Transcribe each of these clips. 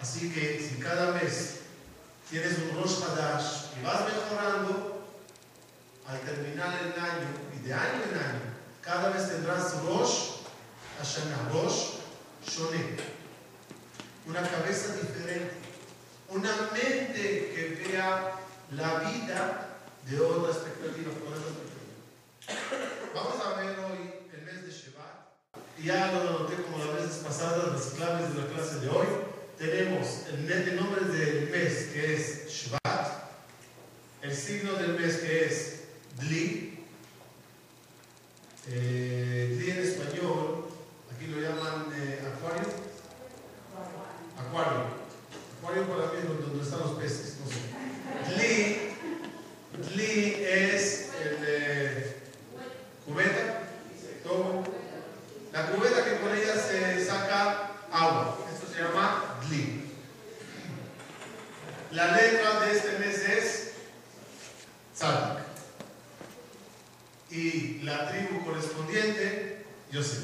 Así que si cada mes tienes un Rosh Hadash y vas mejorando, al terminar el año y de año en año, cada vez tendrás Rosh Hashanah, Rosh Shoneh, una cabeza diferente, una mente que vea la vida de otra expectativa, con otra perspectiva. Vamos a ver hoy el mes de Shevat. Ya lo anoté como las veces pasadas, las claves de la clase de hoy. Tenemos el, el nombre del mes que es Shvat, el signo del mes que es Dli. Eh, Dli en español, aquí lo llaman eh, acuario. Acuario. Acuario para mí es donde están los peces, no sé. Dli, Dli es el eh, cubeta, tomo. La cubeta que con ella se saca agua. Esto se llama Dli. La letra de este mes es Tzadik. Y la tribu correspondiente, yo sé.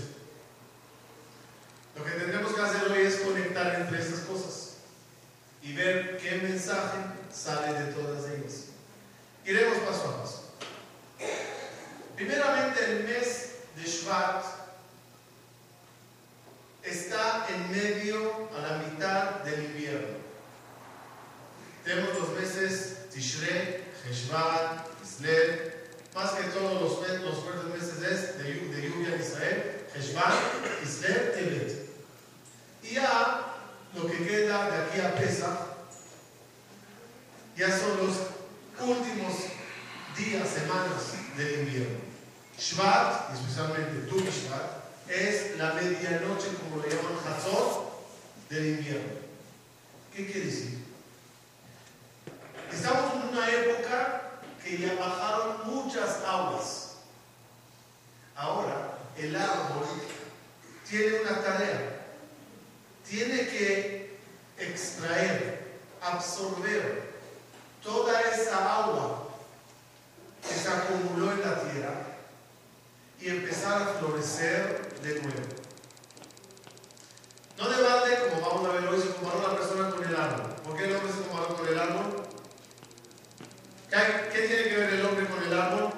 Lo que tendremos que hacer hoy es conectar entre estas cosas y ver qué mensaje sale de todas ellas. Iremos paso a paso. Primeramente, el mes de Shvat está en medio, a la mitad del invierno. Tenemos los meses Tishrei, Heshvan, Kislev, más que todos los, los fuertes meses es de, de, lluvia en Israel, Heshvan, Kislev, Tevet. Y ya lo que queda de aquí a Pesach, ya son los últimos días, semanas del invierno. Shvat, especialmente Tu Shvat, es la medianoche, como le llaman Hazor, del invierno. ¿Qué quiere decir? Estamos en una época que ya bajaron muchas aguas. Ahora, el árbol tiene una tarea. Tiene que extraer, absorber toda esa agua que se acumuló en la tierra y empezar a florecer de nuevo. No de balde, como vamos a ver hoy, se comparó la persona con el árbol. ¿Por qué el hombre se comparó con el árbol? ¿Qué, ¿Qué, tiene que ver el hombre con el árbol?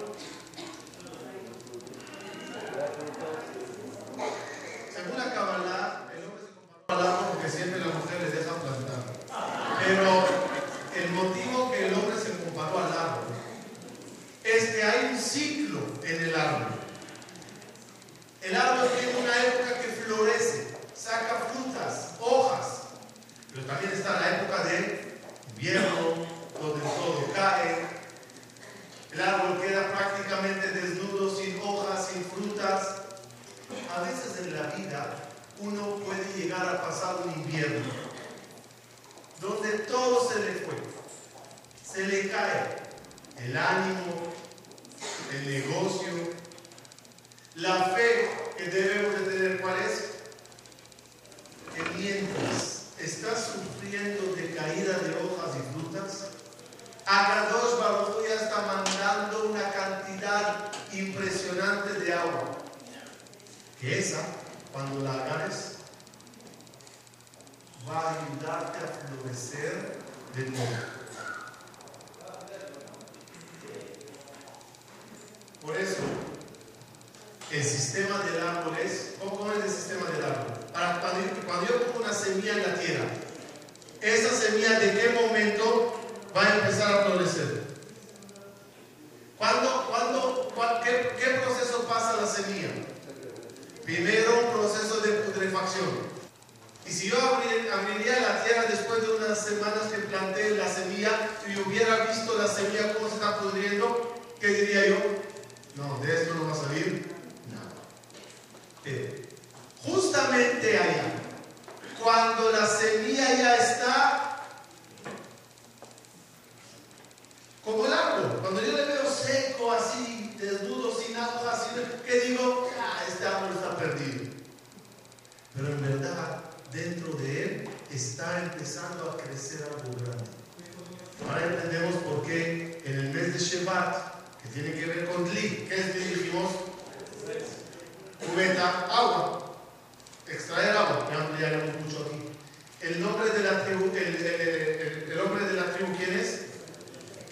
Según la Kabbalah, el hombre se comparó al árbol porque siempre la mujer les deja plantar. Pero el motivo que el hombre se comparó al árbol es que hay un ciclo en el árbol. El árbol tiene una época que florece, saca frutas, hojas, pero también está la época de invierno, donde todo cae. El árbol queda prácticamente desnudo, sin hojas, sin frutas. A veces en la vida uno puede llegar a pasar un invierno donde todo se le fue, se le cae el ánimo, el negocio, la fe que debemos de tener. ¿Cuál es? Que mientras estás sufriendo de caída de hojas y frutas, Akadosh Baruch ya está mandando una cantidad impresionante de agua. Que esa, cuando la agarres, va a ayudarte a florecer de nuevo. Por eso, el sistema del árbol es, ¿cómo es el sistema del árbol? Para cuando, cuando yo pongo una semilla en la tierra, esa semilla de qué momento va a empezar a florecer? semanas que planté la semilla y hubiera semilla cómo se está pudriendo, ¿qué diría yo? No, de esto no va a salir nada. Pero justamente allá, cuando la semilla ya está como el árbol, cuando yo le veo seco, así, desnudo, sin agua, así, ¿qué digo? Ah, este árbol está perdido. Pero en verdad, dentro de él está empezando a crecer algo grande. Ahora entendemos por qué en el mes de Shevat, que tiene que ver con Dli, ¿qué es Dli? Dijimos, cubeta, agua, extraer agua, ya ampliaremos mucho aquí. El nombre de la tribu, el, el, el, hombre de la tribu, ¿quién es?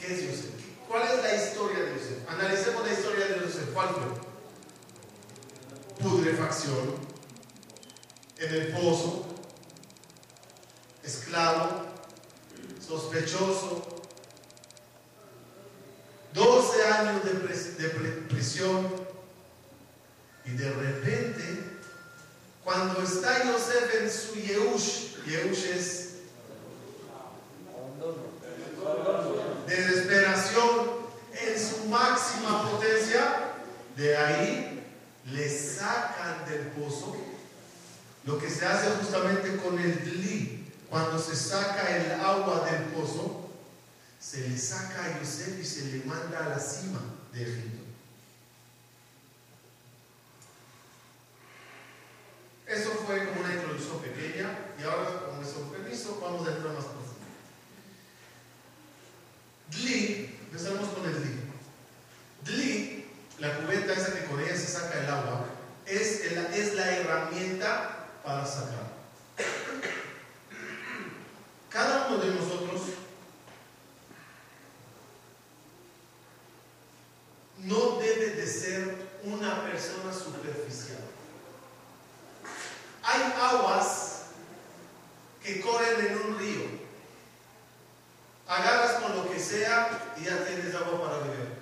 ¿Qué es Yosef? ¿Cuál es la historia de Yosef? Analicemos la historia de Yosef. ¿Cuál fue? Putrefacción en el pozo, esclavo, sospechoso, 12 años de, prisión. Y de repente, cuando está Yosef en su Yehush, Yehush es de desesperación en su máxima potencia, de ahí le sacan del pozo lo que se hace justamente con el dli, cuando se saca el agua del pozo, se le saca a Yosef y se le manda a la cima de Egipto. Eso fue como una introducción pequeña y ahora con nuestro permiso vamos a entrar más profundo. Dli, empezamos con el dli. Dli, la cubeta esa que con ella se saca el agua, es, es la herramienta para sacar. Cada uno de nosotros no debe de ser una persona superficial. Hay aguas que corren en un río. Agarras con lo que sea y ya tienes agua para beber.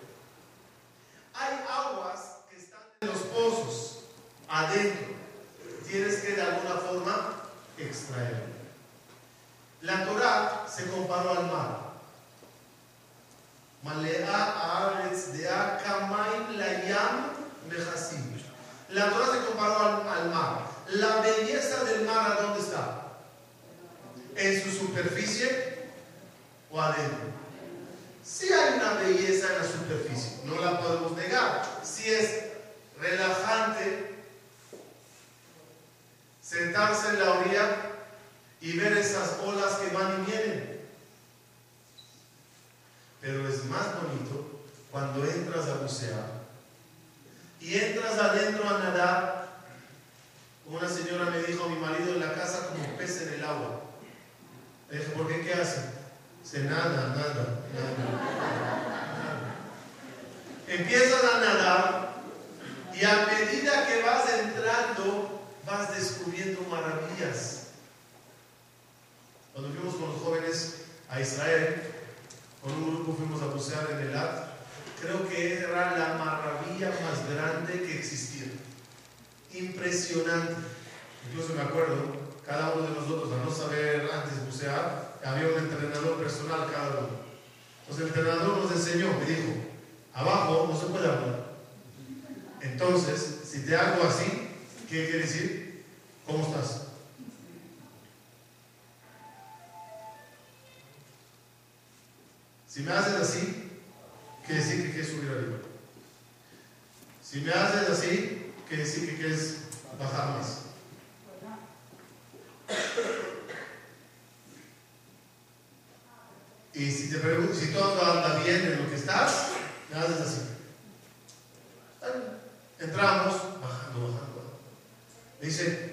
Hay aguas que están en los pozos, adentro tienes que de alguna forma extraer. La Torah se comparó al mar. La Torah se comparó al, al mar. La belleza del mar, ¿a dónde está? ¿En su superficie o adentro? Si hay una belleza en la superficie, no la podemos negar. Si es relajante, en la orilla y ver esas olas que van y vienen. Pero es más bonito cuando entras a bucear y entras adentro a nadar. Una señora me dijo, mi marido en la casa como pez en el agua. Le dije, ¿por qué qué hace? Se nada, nada, nada. Empiezas a nadar y a medida que vas entrando vas descubriendo maravillas. Cuando fuimos con los jóvenes a Israel, con un grupo fuimos a bucear en el At, creo que era la maravilla más grande que existía. Impresionante. Incluso me acuerdo, cada uno de nosotros, al no saber antes bucear, había un entrenador personal cada uno. Entonces el entrenador nos enseñó, me dijo, abajo no se puede hablar. Entonces, si te hago así, ¿Qué quiere decir? ¿Cómo estás? Si me haces así, quiere decir que quieres subir arriba. Si me haces así, quiere decir que quieres bajar más. Y si te pregunto, si todo anda bien en lo que estás, me haces así. Entramos. Dice,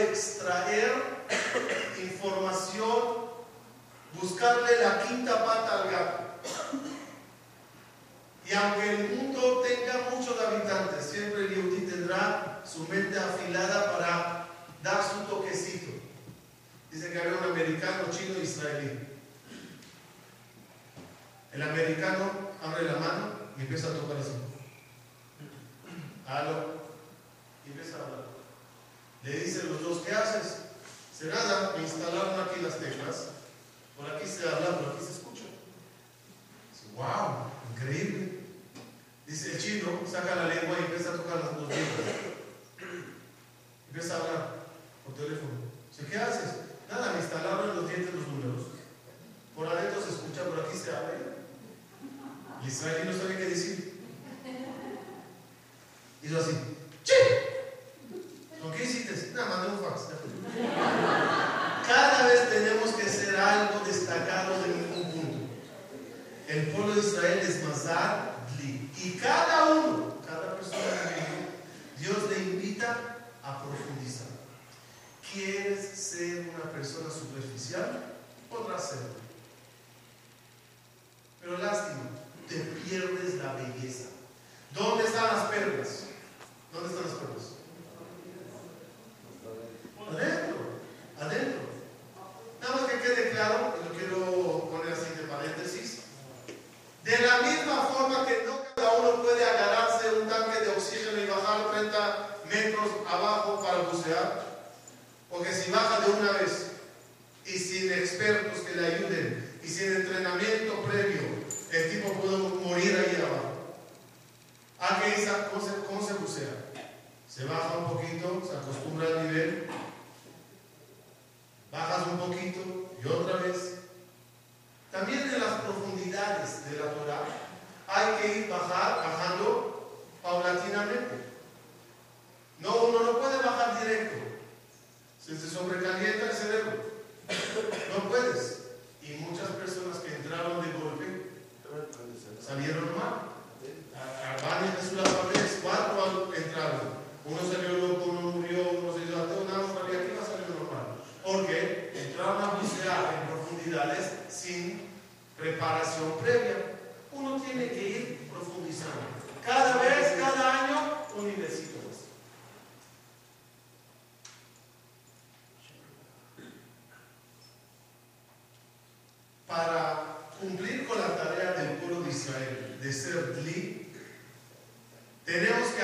extraer información, buscarle la quinta pata al gato. Y aunque el mundo tenga muchos habitantes, siempre el Yehudi tendrá su mente afilada para dar su toquecito. Dice que había un americano, chino, e israelí. El americano abre la mano y empieza a tocar así. Aló. Y empieza a hablar. Le dicen los dos, ¿qué haces? Se nada, me instalaron aquí las teclas, por aquí se habla, por aquí se escucha. Dice, wow, increíble. Dice el chino, saca la lengua y empieza a tocar las dos dientes. Empieza a hablar por teléfono. Dice, ¿qué haces? Nada, me instalaron en los dientes los números. Por adentro se escucha, por aquí se habla. Y Israel no sabe qué decir. Hizo así, ¡Chi! Qué hiciste? Nada, mandé fax. Cada vez tenemos que ser algo destacado en ningún punto. El pueblo de Israel es Mazar Y cada uno, cada persona que Dios le invita a profundizar. ¿Quieres ser una persona superficial? Podrás serlo. Pero lástima, te pierdes la belleza. ¿Dónde están las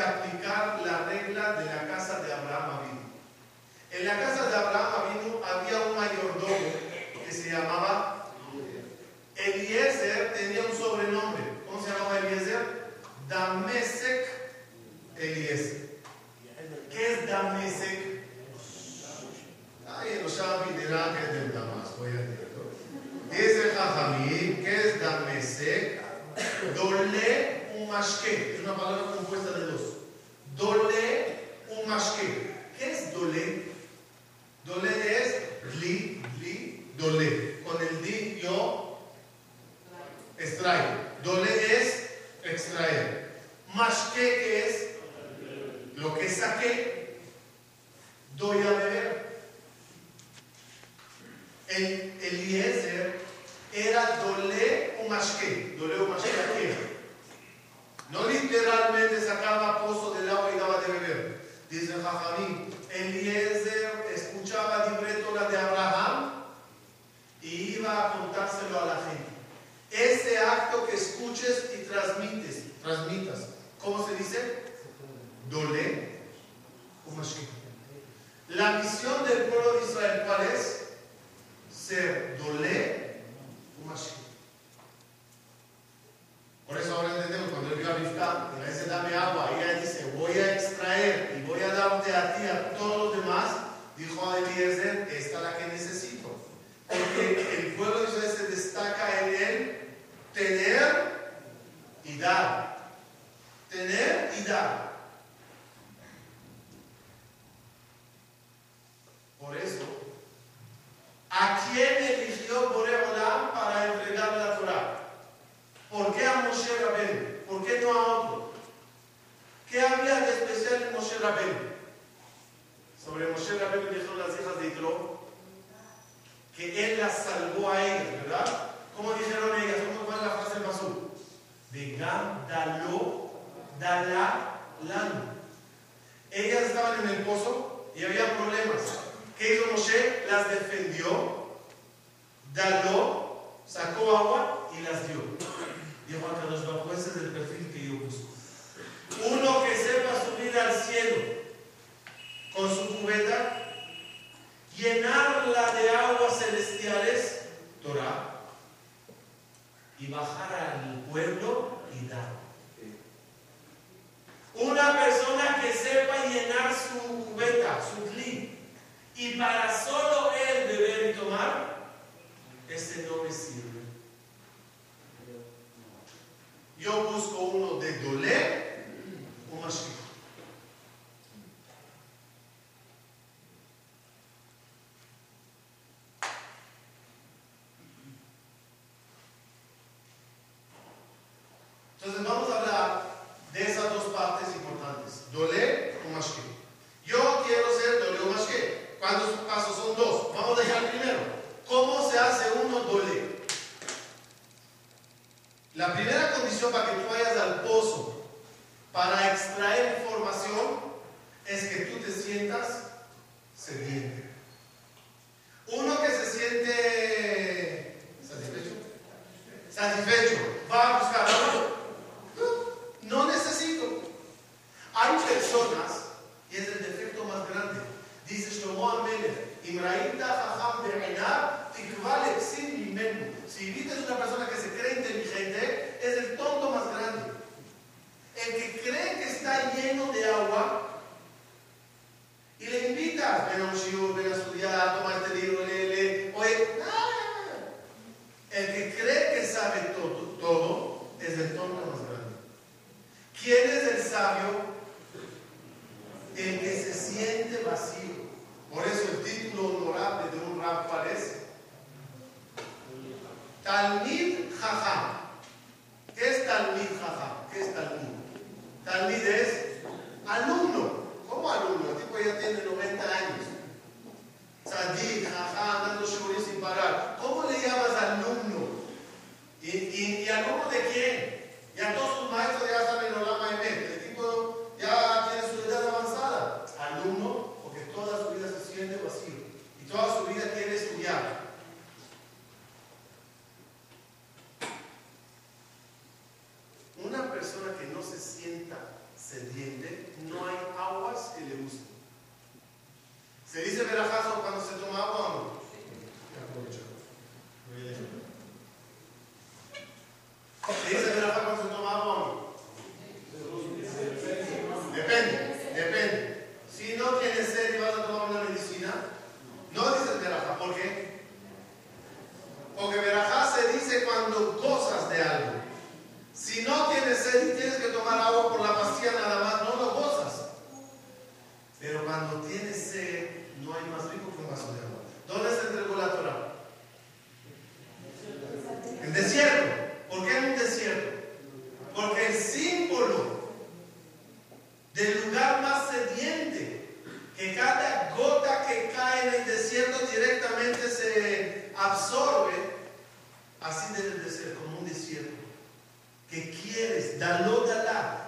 aplicar la regla de la casa de Abraham Avino. En la casa de Abraham Avino había un mayordomo que se llamaba Eliezer Por eso ahora entendemos cuando el río Arifta, que le dice dame agua, ella dice voy a extraer y voy a darte a ti a todos los demás, dijo a Eliezer, esta es la que necesito. Porque el pueblo de Israel se destaca en él tener y dar. Tener y dar. que Él las salvó a ellas, ¿verdad? ¿Cómo dijeron ellas? ¿Cómo fue la frase del basú? Vengam, daló, dalá, lan. Ellas estaban en el pozo y había problemas. ¿Qué hizo Moshe? Las defendió, daló, sacó agua y las dio. Dijo a Carlos Bajo, ese es el perfil que yo busco. Uno que sepa subir al cielo con su cubeta llenarla de aguas celestiales, Torah, y bajar al pueblo y dar. Una persona que sepa llenar su cubeta, su clín, y para solo él beber y tomar, ese no me sirve. Yo busco uno de doler o más que quieres, Dalot Dalá,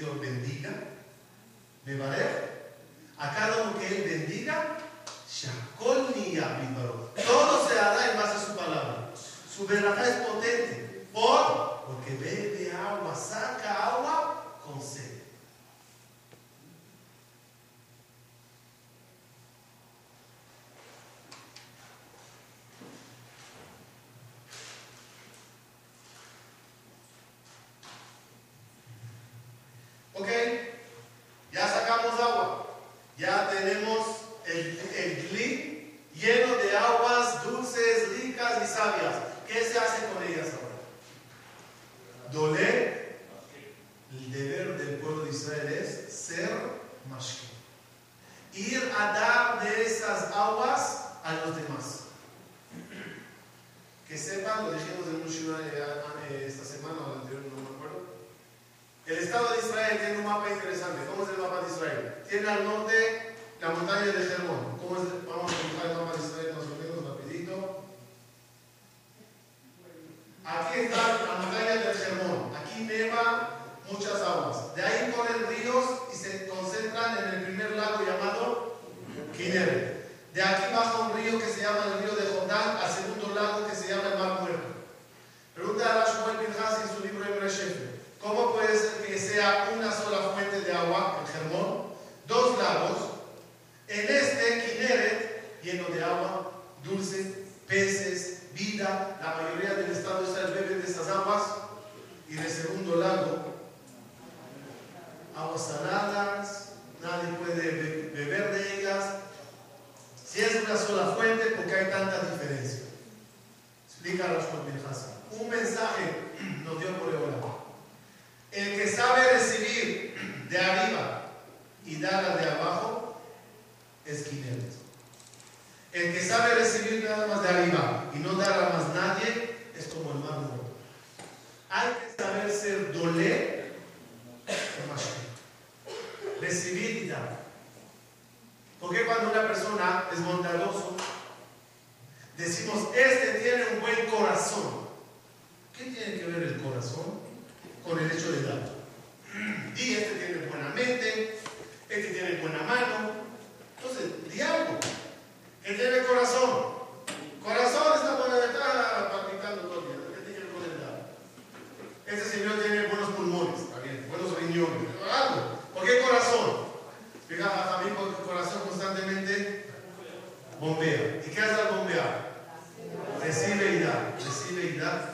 Dios bendiga, de valer, a cada uno que Él bendiga, Shakol Niyavidoro. Todo se hará en base a su palabra. Su verdad es potente. ¿Por? Porque bebe agua sana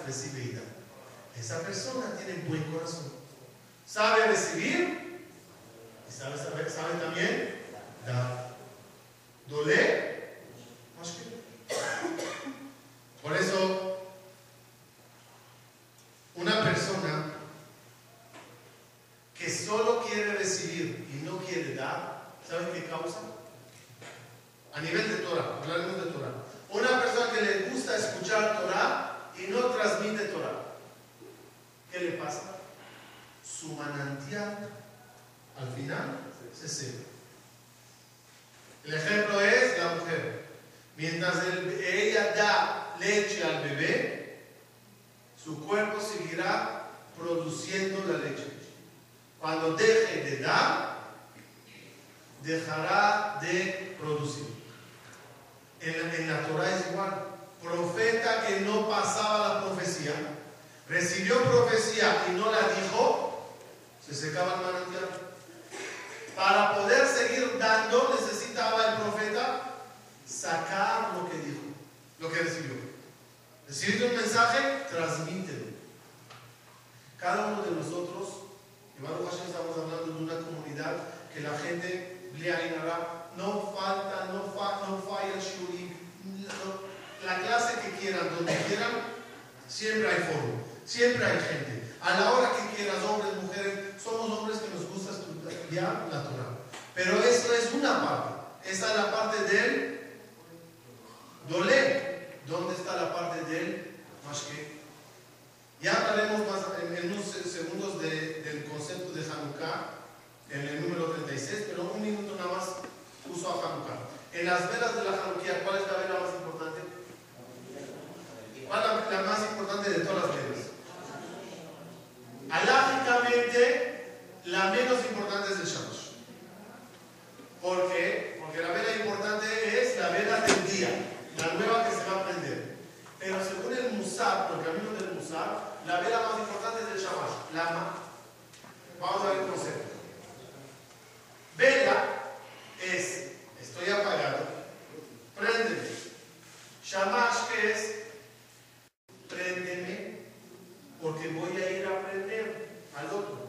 recibe y da, recibe y da. Esa persona tiene buen corazón. Sabe recibir y sabe, sabe, sabe también dar. Doler, por eso, una persona que solo quiere recibir y no quiere dar, ¿sabe qué causa? A nivel de Torah, hablaremos de Torah. Una persona que le gusta escuchar Torah y no transmite Torah, ¿qué le pasa? Su manantial al final se seca. El ejemplo es la mujer. Mientras ella da leche al bebé, su cuerpo seguirá produciendo la leche. Cuando deje de dar, dejará de producir. En, la Torah es igual. Profeta que no pasaba la profecía, recibió profecía y no la dijo, se secaba el manantial. Para poder seguir dando, necesitaba el profeta sacar lo que dijo, lo que recibió. Recibir un mensaje, transmítelo. Cada uno de nosotros, y Baruch estamos hablando de una comunidad que la gente, no falta, no, fa, no falla la clase que quieran, donde quieran, siempre hay foro, siempre hay gente. A la hora que quieras, hombres, mujeres, somos hombres que nos gusta estudiar la Torah. Pero eso es una parte. Esa es la parte del doler. ¿Dónde está la parte del mashke? Ya hablaremos más en unos segundos del concepto de Hanukkah, en el número 36, pero un minuto nada más uso a Hanukkah. En las velas de la Hanukkah, ¿cuál es la vela más importante? ¿Cuál es la, más importante de todas las velas? Alágicamente, la menos importante es el Shamash. ¿Por qué? Porque la vela importante es la vela del día, la nueva que se va a prender. Pero según el Musar, el camino del Musar, la vela más importante es el Shamash, la más. Vamos a ver el concepto. Vela es, estoy apagado, préndeme. Shamash, ¿qué es? Préndeme, porque voy a ir a prender al otro.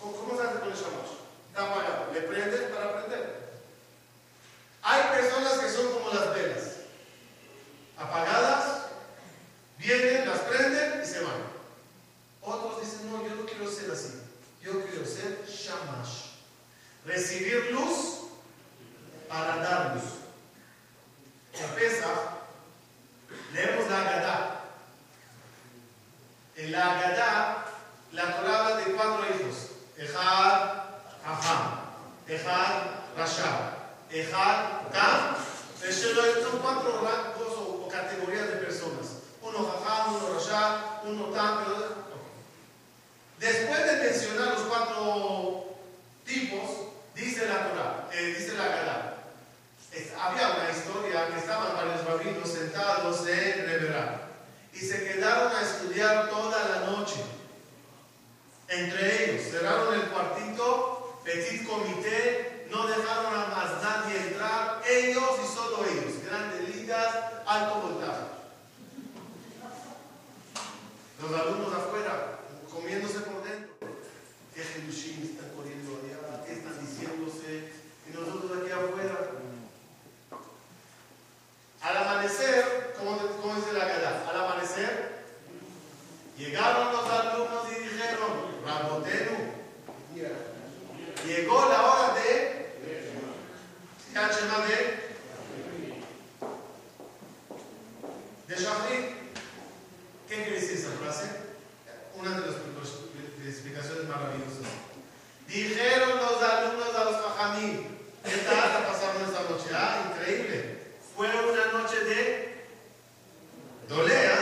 ¿Cómo, se hace con el Shamash? Está apagado, le prendes para prender. Hay personas que son como las velas, apagadas, vienen, las prenden y se van. Otros dicen, no, yo no quiero ser así, yo quiero ser Shamash recibir luz para dar luz. Dijeron los alumnos a los Fajamí, ¿qué tal la pasaron esta noche? Ah, increíble. Fue una noche de dolea.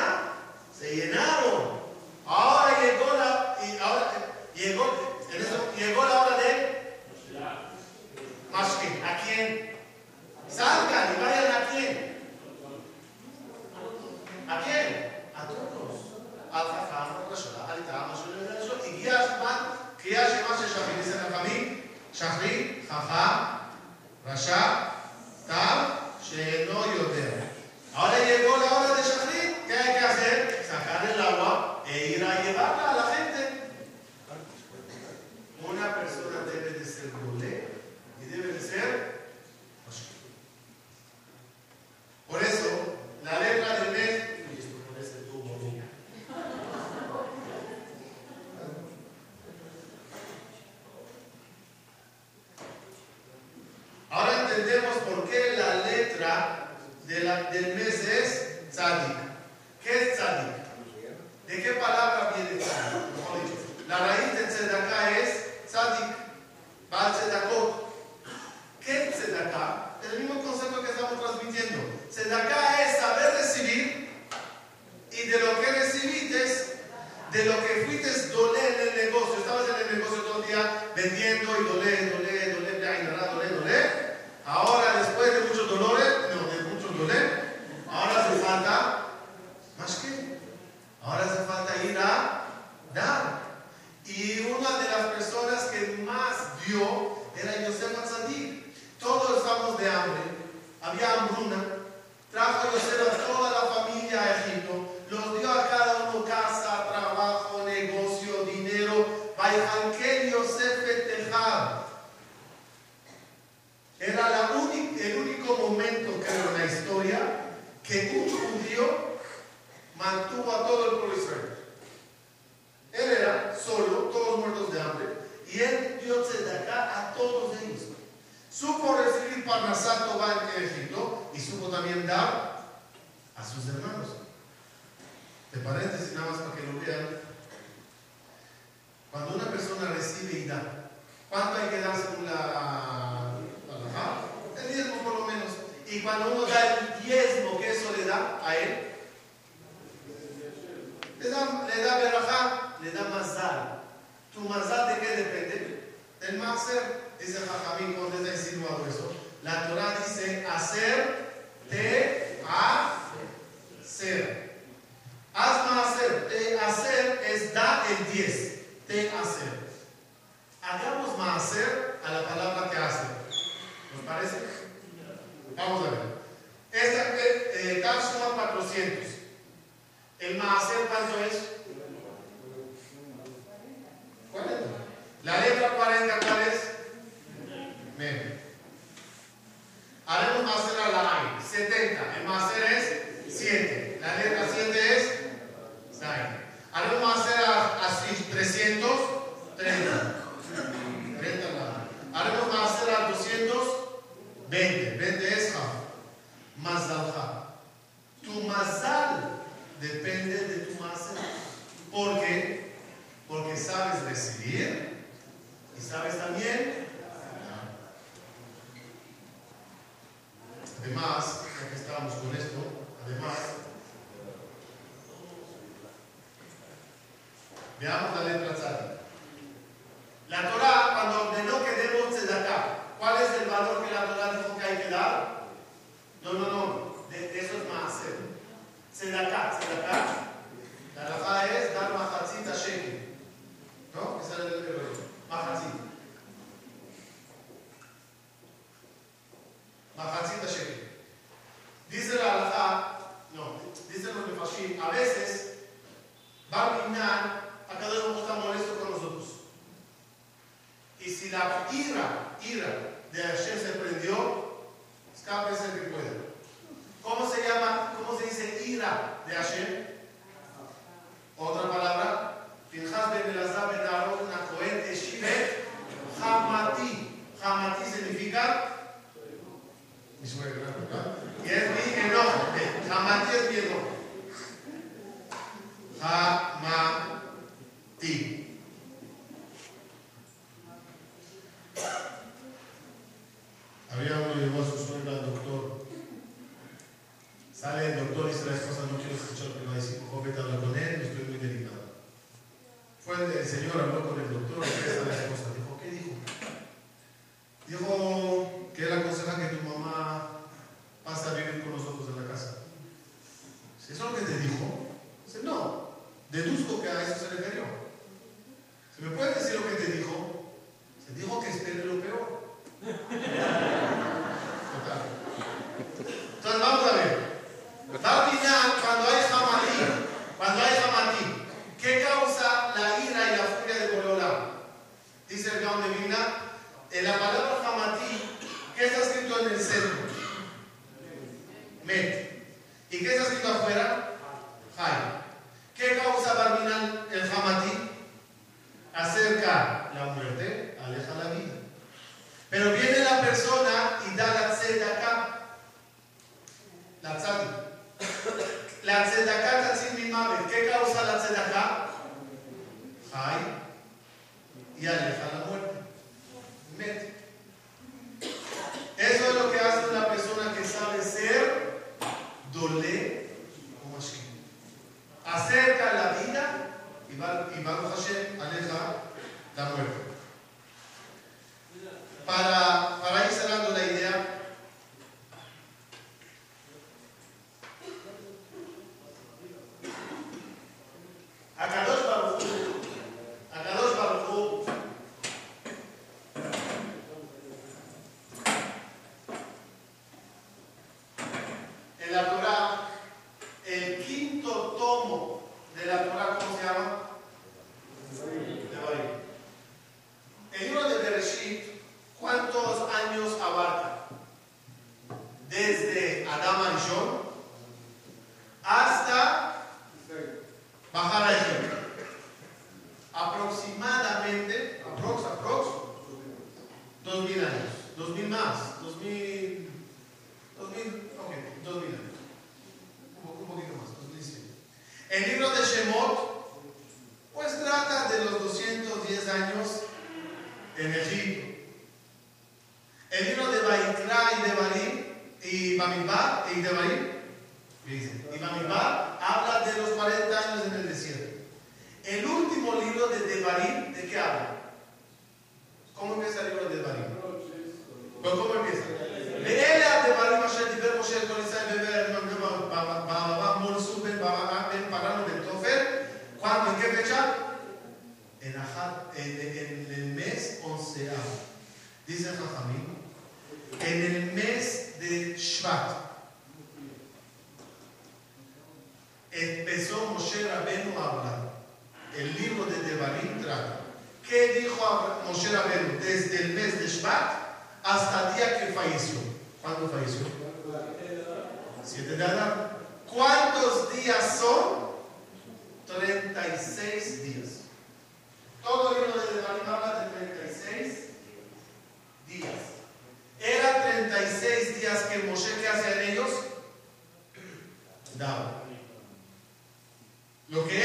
de lo que fuiste doler en el negocio. Estabas en el negocio todo el día vendiendo y dolé, dolé, dolé, dolé, dolé, dolé, dolé. מחצית השנה. en la palabra Hamatí, ¿qué está escrito en el centro? Met. ¿Y qué está escrito afuera? Jai. ¿Qué causa Barminal el Hamatí? Acerca la muerte, aleja la vida. Pero viene la persona y da la tzedaká. La tzadi. La tzedaká tatzin ¿Qué causa la tzedaká? Jai. Y aleja la Lo que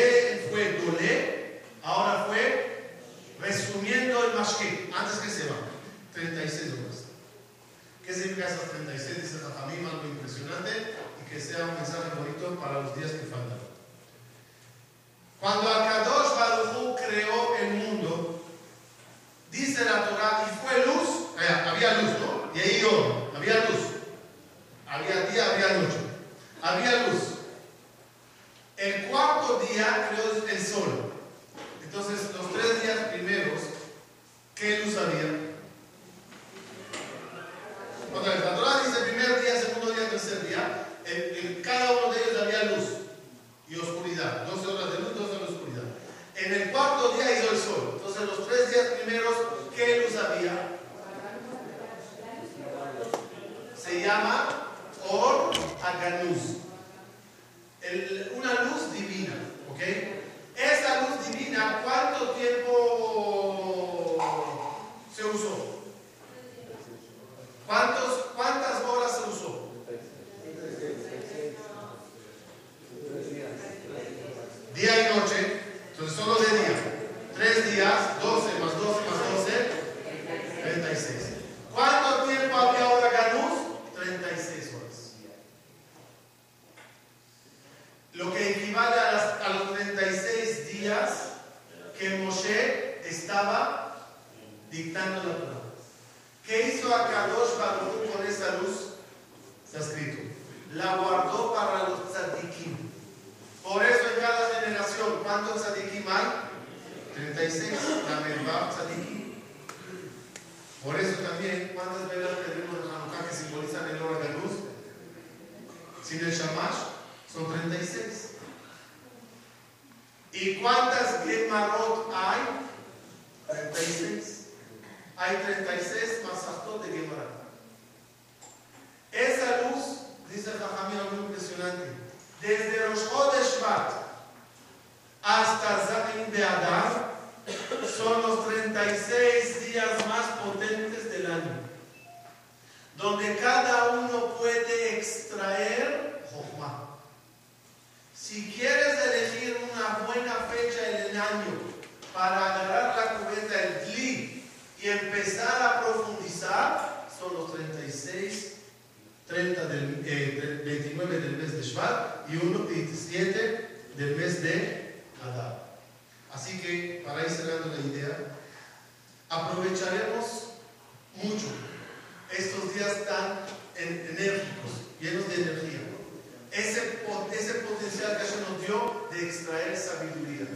estos días tan enérgicos, llenos de energía. Ese, potencial que Hashem nos dio de extraer sabiduría.